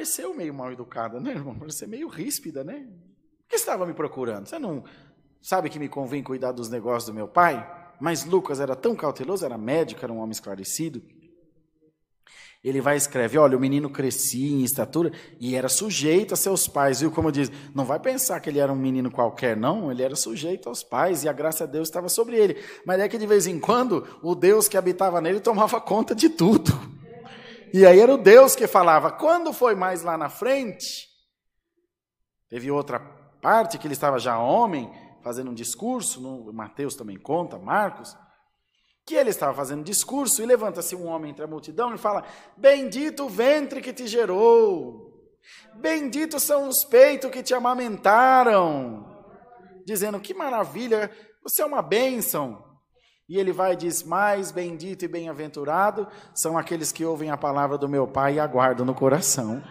pareceu meio mal educada, né, irmão? Pareceu meio ríspida, né? Por que estava me procurando? Você não sabe que me convém cuidar dos negócios do meu pai? Mas Lucas era tão cauteloso, era médico, era um homem esclarecido. Ele vai escrever, olha, o menino crescia em estatura e era sujeito a seus pais, viu? Como diz, não vai pensar que ele era um menino qualquer, não, ele era sujeito aos pais e a graça de Deus estava sobre ele. Mas é que de vez em quando o Deus que habitava nele tomava conta de tudo. E aí era o Deus que falava. Quando foi mais lá na frente, teve outra parte que ele estava já homem, fazendo um discurso, no, Mateus também conta, Marcos, que ele estava fazendo discurso e levanta-se um homem entre a multidão e fala: Bendito o ventre que te gerou, benditos são os peitos que te amamentaram, dizendo: Que maravilha, você é uma bênção. E ele vai e diz: Mais bendito e bem-aventurado são aqueles que ouvem a palavra do meu Pai e aguardam no coração.